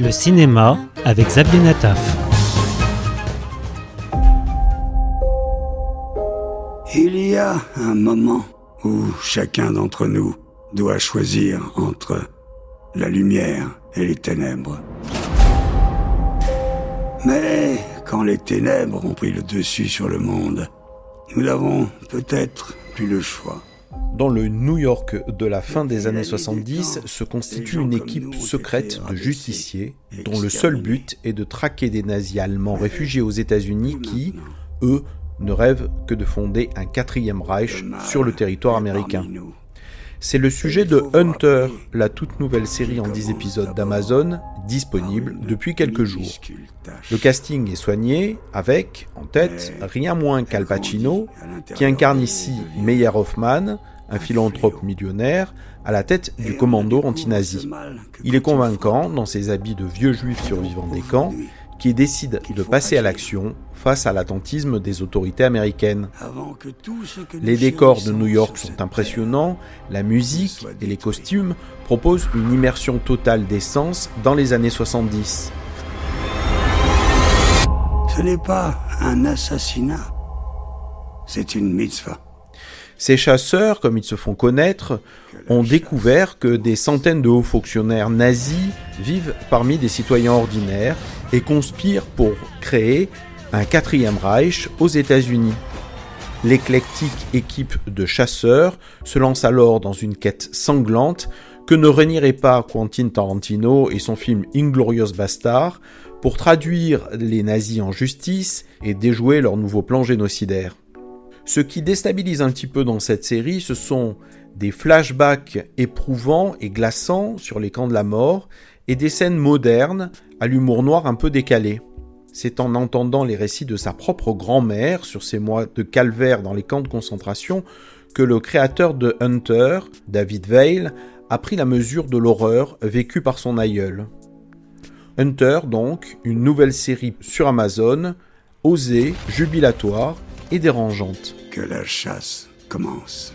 Le cinéma avec Xavier. Il y a un moment où chacun d'entre nous doit choisir entre la lumière et les ténèbres. Mais quand les ténèbres ont pris le dessus sur le monde, nous n'avons peut-être plus le choix. Dans le New York de la fin des années 70 se constitue une équipe secrète de justiciers dont le seul but est de traquer des nazis allemands réfugiés aux États-Unis qui, eux, ne rêvent que de fonder un quatrième Reich sur le territoire américain. C'est le sujet de Hunter, la toute nouvelle série en 10 épisodes d'Amazon, disponible depuis quelques jours. Le casting est soigné avec, en tête, rien moins qu'Al Pacino, qui incarne ici Meyer Hoffman, un philanthrope millionnaire, à la tête du commando anti-nazi. Il est convaincant dans ses habits de vieux juifs survivants des camps qui décide de passer à l'action face à l'attentisme des autorités américaines. Les décors de New York sont impressionnants, la musique et les costumes proposent une immersion totale d'essence dans les années 70. Ce n'est pas un assassinat, c'est une mitzvah. Ces chasseurs, comme ils se font connaître, ont découvert que des centaines de hauts fonctionnaires nazis vivent parmi des citoyens ordinaires et conspirent pour créer un quatrième Reich aux États-Unis. L'éclectique équipe de chasseurs se lance alors dans une quête sanglante que ne renierait pas Quentin Tarantino et son film Inglorious Bastard pour traduire les nazis en justice et déjouer leur nouveau plan génocidaire. Ce qui déstabilise un petit peu dans cette série, ce sont des flashbacks éprouvants et glaçants sur les camps de la mort et des scènes modernes à l'humour noir un peu décalé. C'est en entendant les récits de sa propre grand-mère sur ces mois de calvaire dans les camps de concentration que le créateur de Hunter, David Veil, a pris la mesure de l'horreur vécue par son aïeul. Hunter, donc, une nouvelle série sur Amazon, osée, jubilatoire et dérangeante que leur chasse commence.